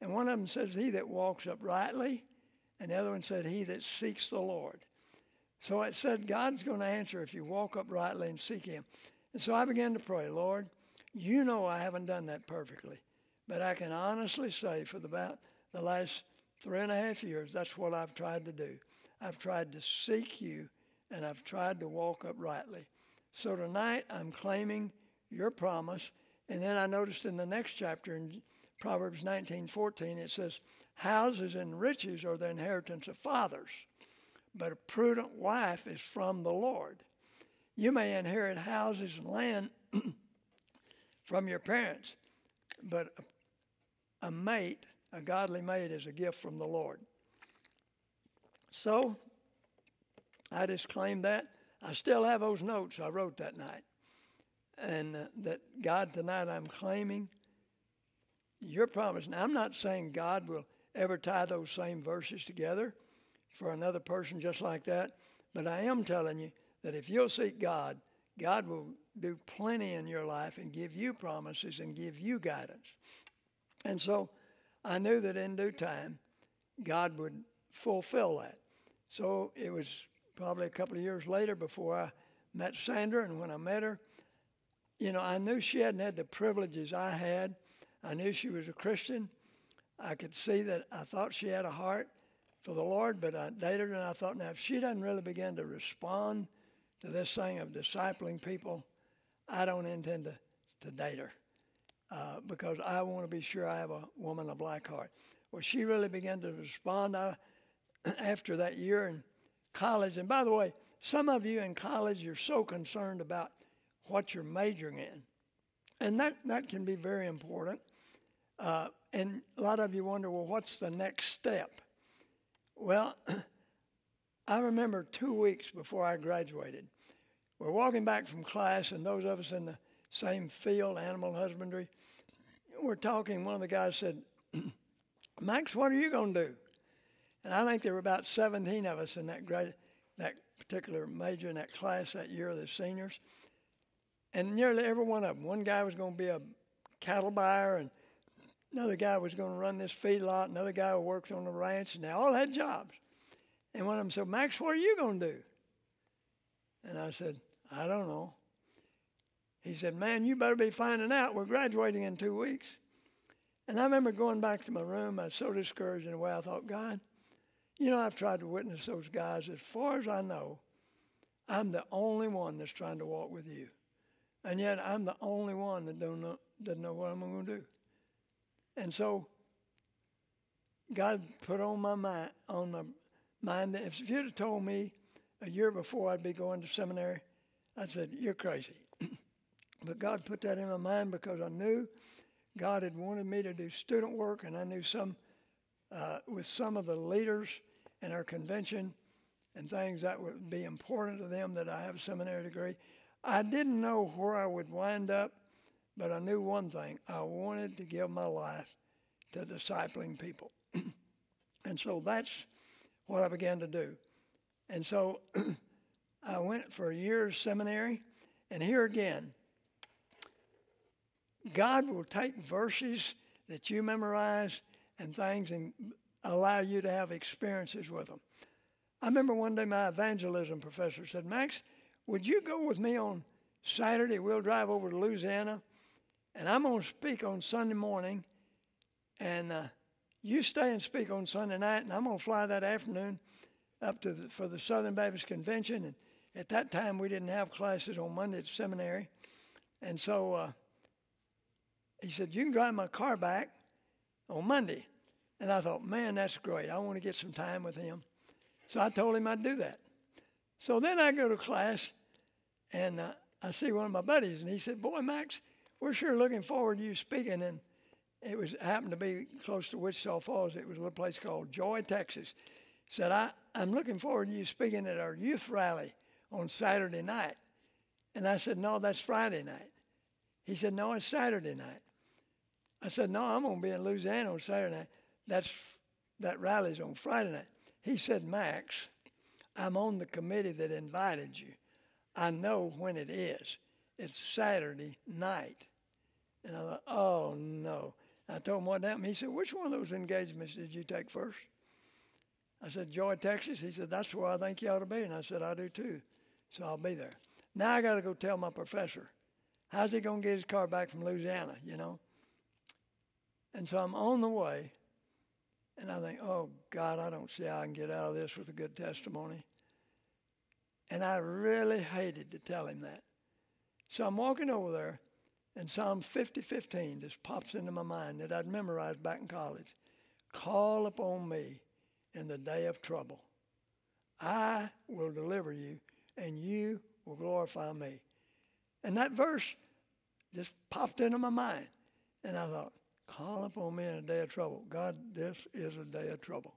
And one of them says, He that walks uprightly. And the other one said, He that seeks the Lord. So it said, God's going to answer if you walk uprightly and seek Him. And so I began to pray, Lord, you know I haven't done that perfectly. But I can honestly say for the, about the last three and a half years, that's what I've tried to do. I've tried to seek you and I've tried to walk uprightly. So tonight I'm claiming your promise. And then I noticed in the next chapter in Proverbs 19:14 it says, "Houses and riches are the inheritance of fathers." but a prudent wife is from the Lord. You may inherit houses and land from your parents, but a, mate, a godly mate, is a gift from the Lord. So, I just claim that. I still have those notes I wrote that night. And uh, that God, tonight I'm claiming your promise. Now, I'm not saying God will ever tie those same verses together for another person just like that. But I am telling you that if you'll seek God, God will do plenty in your life and give you promises and give you guidance. And so I knew that in due time, God would fulfill that. So it was probably a couple of years later before I met Sandra, and when I met her, you know, I knew she hadn't had the privileges I had. I knew she was a Christian. I could see that I thought she had a heart for the Lord, but I dated her and I thought, now, if she doesn't really begin to respond to this thing of discipling people, I don't intend to, to date her uh, because I want to be sure I have a woman of black heart. Well, she really began to respond I, after that year in college. And by the way, some of you in college, you're so concerned about what you're majoring in. And that, that can be very important. Uh, and a lot of you wonder, well, what's the next step? Well, I remember two weeks before I graduated. We're walking back from class, and those of us in the same field, animal husbandry, we're talking. One of the guys said, Max, what are you going to do? And I think there were about 17 of us in that grade, that particular major in that class that year, the seniors. And nearly every one of them, one guy was going to be a cattle buyer, and Another guy was going to run this feedlot. Another guy who worked on the ranch, and they all had jobs. And one of them said, Max, what are you going to do? And I said, I don't know. he said, Man, you better be finding out. We're graduating in two weeks. And I remember going back to my room. I was so discouraged in a way. I thought, God, you know, I've tried to witness those guys. As far as I know, I'm the only one that's trying to walk with you. And yet I'm the only one that don't know, doesn't know what I'm going to do. And so God put on my mind, on my mind that if you'd have told me a year before I'd be going to seminary, I said, You're crazy. but God put that in my mind because I knew God had wanted me to do student work, and I knew some, uh, with some of the leaders in our convention and things that would be important to them that I have a seminary degree. I didn't know where I would wind up, but I knew one thing I wanted to give my life to discipling people. and so that's what I began to do. And so I went for a year's seminary, and here again, God will take verses that you memorize and things and allow you to have experiences with them. I remember one day my evangelism professor said, Max, would you go with me on Saturday? We'll drive over to Louisiana, and I'm going to speak on Sunday morning, and uh, you stay and speak on Sunday night, and I'm going to fly that afternoon up to the, for the Southern Baptist Convention. And at that time, we didn't have classes on Monday at seminary, and so uh, he said, You can drive my car back on Monday. And I thought, Man, that's great. I want to get some time with him. So I told him I'd do that. So then I go to class and uh, I see one of my buddies, and he said, Boy, Max, we're sure looking forward to you speaking. And it was happened to be close to Wichita Falls. It was a little place called Joy, Texas. Said, I, I'm looking forward to you speaking at our youth rally on Saturday night. And I said, No, that's Friday night. He said, No, it's Saturday night. I said, No, I'm going to be in Louisiana on Saturday night. That's, that rally's on Friday night. He said, Max, I'm on the committee that invited you. I know when it is. It's Saturday night. And I thought, oh no. I told him what happened. He said, which one of those engagements did you take first? I said, Joy, Texas. He said, that's where I think you ought to be. And I said, I do too. So I'll be there. Now I got to go tell my professor. How's he going to get his car back from Louisiana, you know? And so I'm on the way, and I think, oh, God, I don't see how I can get out of this with a good testimony. And I really hated to tell him that. So I'm walking over there, and Psalm 50 15 just pops into my mind that I'd memorized back in college. Call upon me in the day of trouble. I will deliver you, and you will glorify me. And that verse just popped into my mind. And I thought, Call upon me in a day of trouble. God, this is a day of trouble.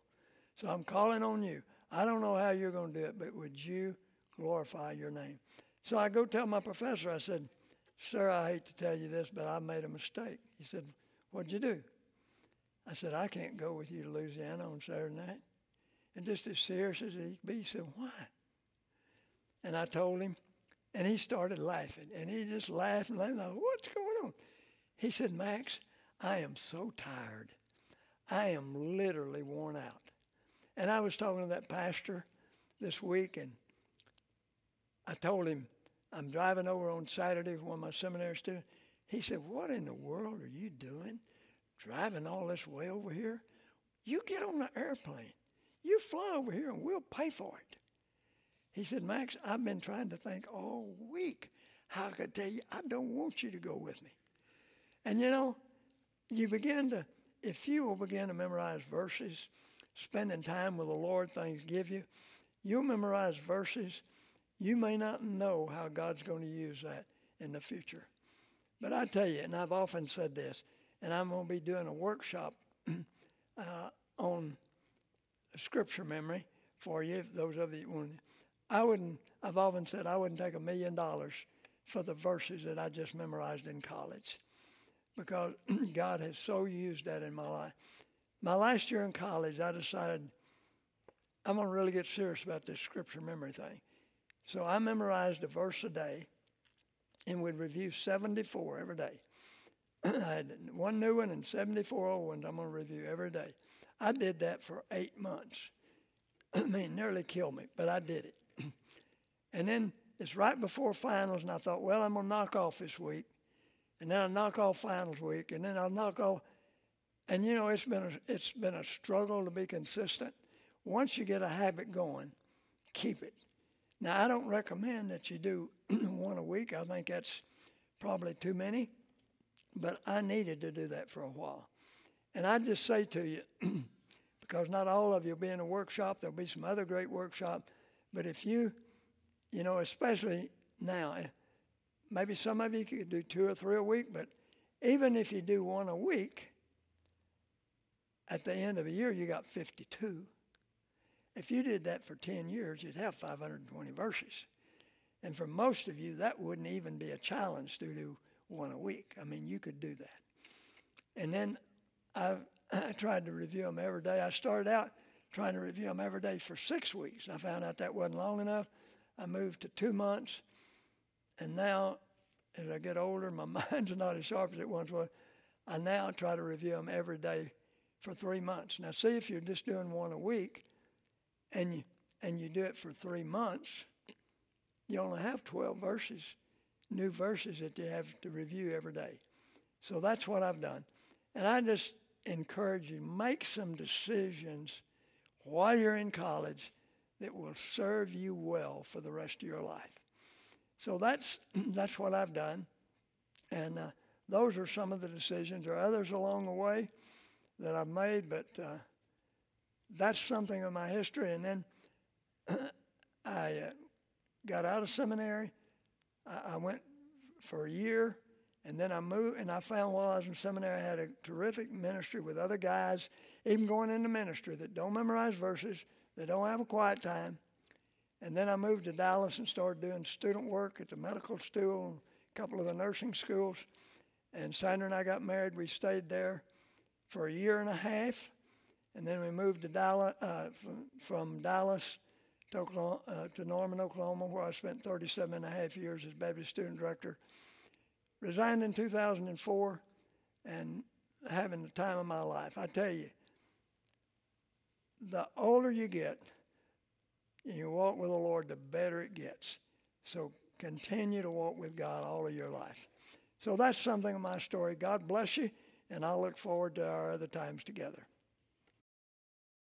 So I'm calling on you. I don't know how you're going to do it, but would you glorify your name? So I go tell my professor, I said, Sir, I hate to tell you this, but I made a mistake. He said, What'd you do? I said, I can't go with you to Louisiana on Saturday night. And just as serious as he could be, he said, Why? And I told him, and he started laughing. And he just laughed and laughed. What's going on? He said, Max, I am so tired. I am literally worn out. And I was talking to that pastor this week, and I told him, I'm driving over on Saturday with one of my seminary students. He said, What in the world are you doing? Driving all this way over here? You get on the airplane. You fly over here and we'll pay for it. He said, Max, I've been trying to think all week how I could tell you I don't want you to go with me. And you know, you begin to, if you will begin to memorize verses, spending time with the Lord, things give you, you'll memorize verses. You may not know how God's going to use that in the future. But I tell you, and I've often said this, and I'm going to be doing a workshop uh, on scripture memory for you, those of you want. I wouldn't. I've often said I wouldn't take a million dollars for the verses that I just memorized in college because God has so used that in my life. My last year in college, I decided I'm going to really get serious about this scripture memory thing. So I memorized a verse a day and would review 74 every day. I had one new one and 74 old ones I'm going to review every day. I did that for eight months. I mean, nearly killed me, but I did it. and then it's right before finals, and I thought, well, I'm gonna knock off this week, and then I knock off finals week, and then I'll knock off. And you know, it's been a, it's been a struggle to be consistent. Once you get a habit going, keep it. Now, I don't recommend that you do one a week. I think that's probably too many, but I needed to do that for a while. And I just say to you, because not all of you will be in a workshop, there'll be some other great workshop, but if you, you know, especially now, maybe some of you could do two or three a week, but even if you do one a week, at the end of a year, you got 52. If you did that for 10 years, you'd have 520 verses. And for most of you, that wouldn't even be a challenge to do one a week. I mean, you could do that. And then I, I tried to review them every day. I started out trying to review them every day for six weeks. I found out that wasn't long enough. I moved to two months. And now, as I get older, my mind's not as sharp as it once was. I now try to review them every day for three months. Now, see if you're just doing one a week and you, and you do it for three months, you only have 12 verses, new verses that you have to review every day. So that's what I've done. And I just encourage you, make some decisions while you're in college that will serve you well for the rest of your life. So that's, that's what I've done. And uh, those are some of the decisions. There are others along the way that I've made, but uh, that's something of my history. And then I uh, got out of seminary. I, I, went for a year, and then I moved. And I found while I was in seminary, I had a terrific ministry with other guys, even going into ministry that don't memorize verses, that don't have a quiet time. And then I moved to Dallas and started doing student work at the medical school, a couple of the nursing schools. And Sandra and I got married. We stayed there for a year and a half. And then we moved to Dallas, uh, from, from, Dallas to, Oklahoma, uh, to Norman, Oklahoma, where I spent 37 and a half years as Baptist student director. Resigned in 2004 and having the time of my life. I tell you, the older you get you walk with the Lord, the better it gets. So continue to walk with God all of your life. So that's something of my story. God bless you, and I look forward to our other times together.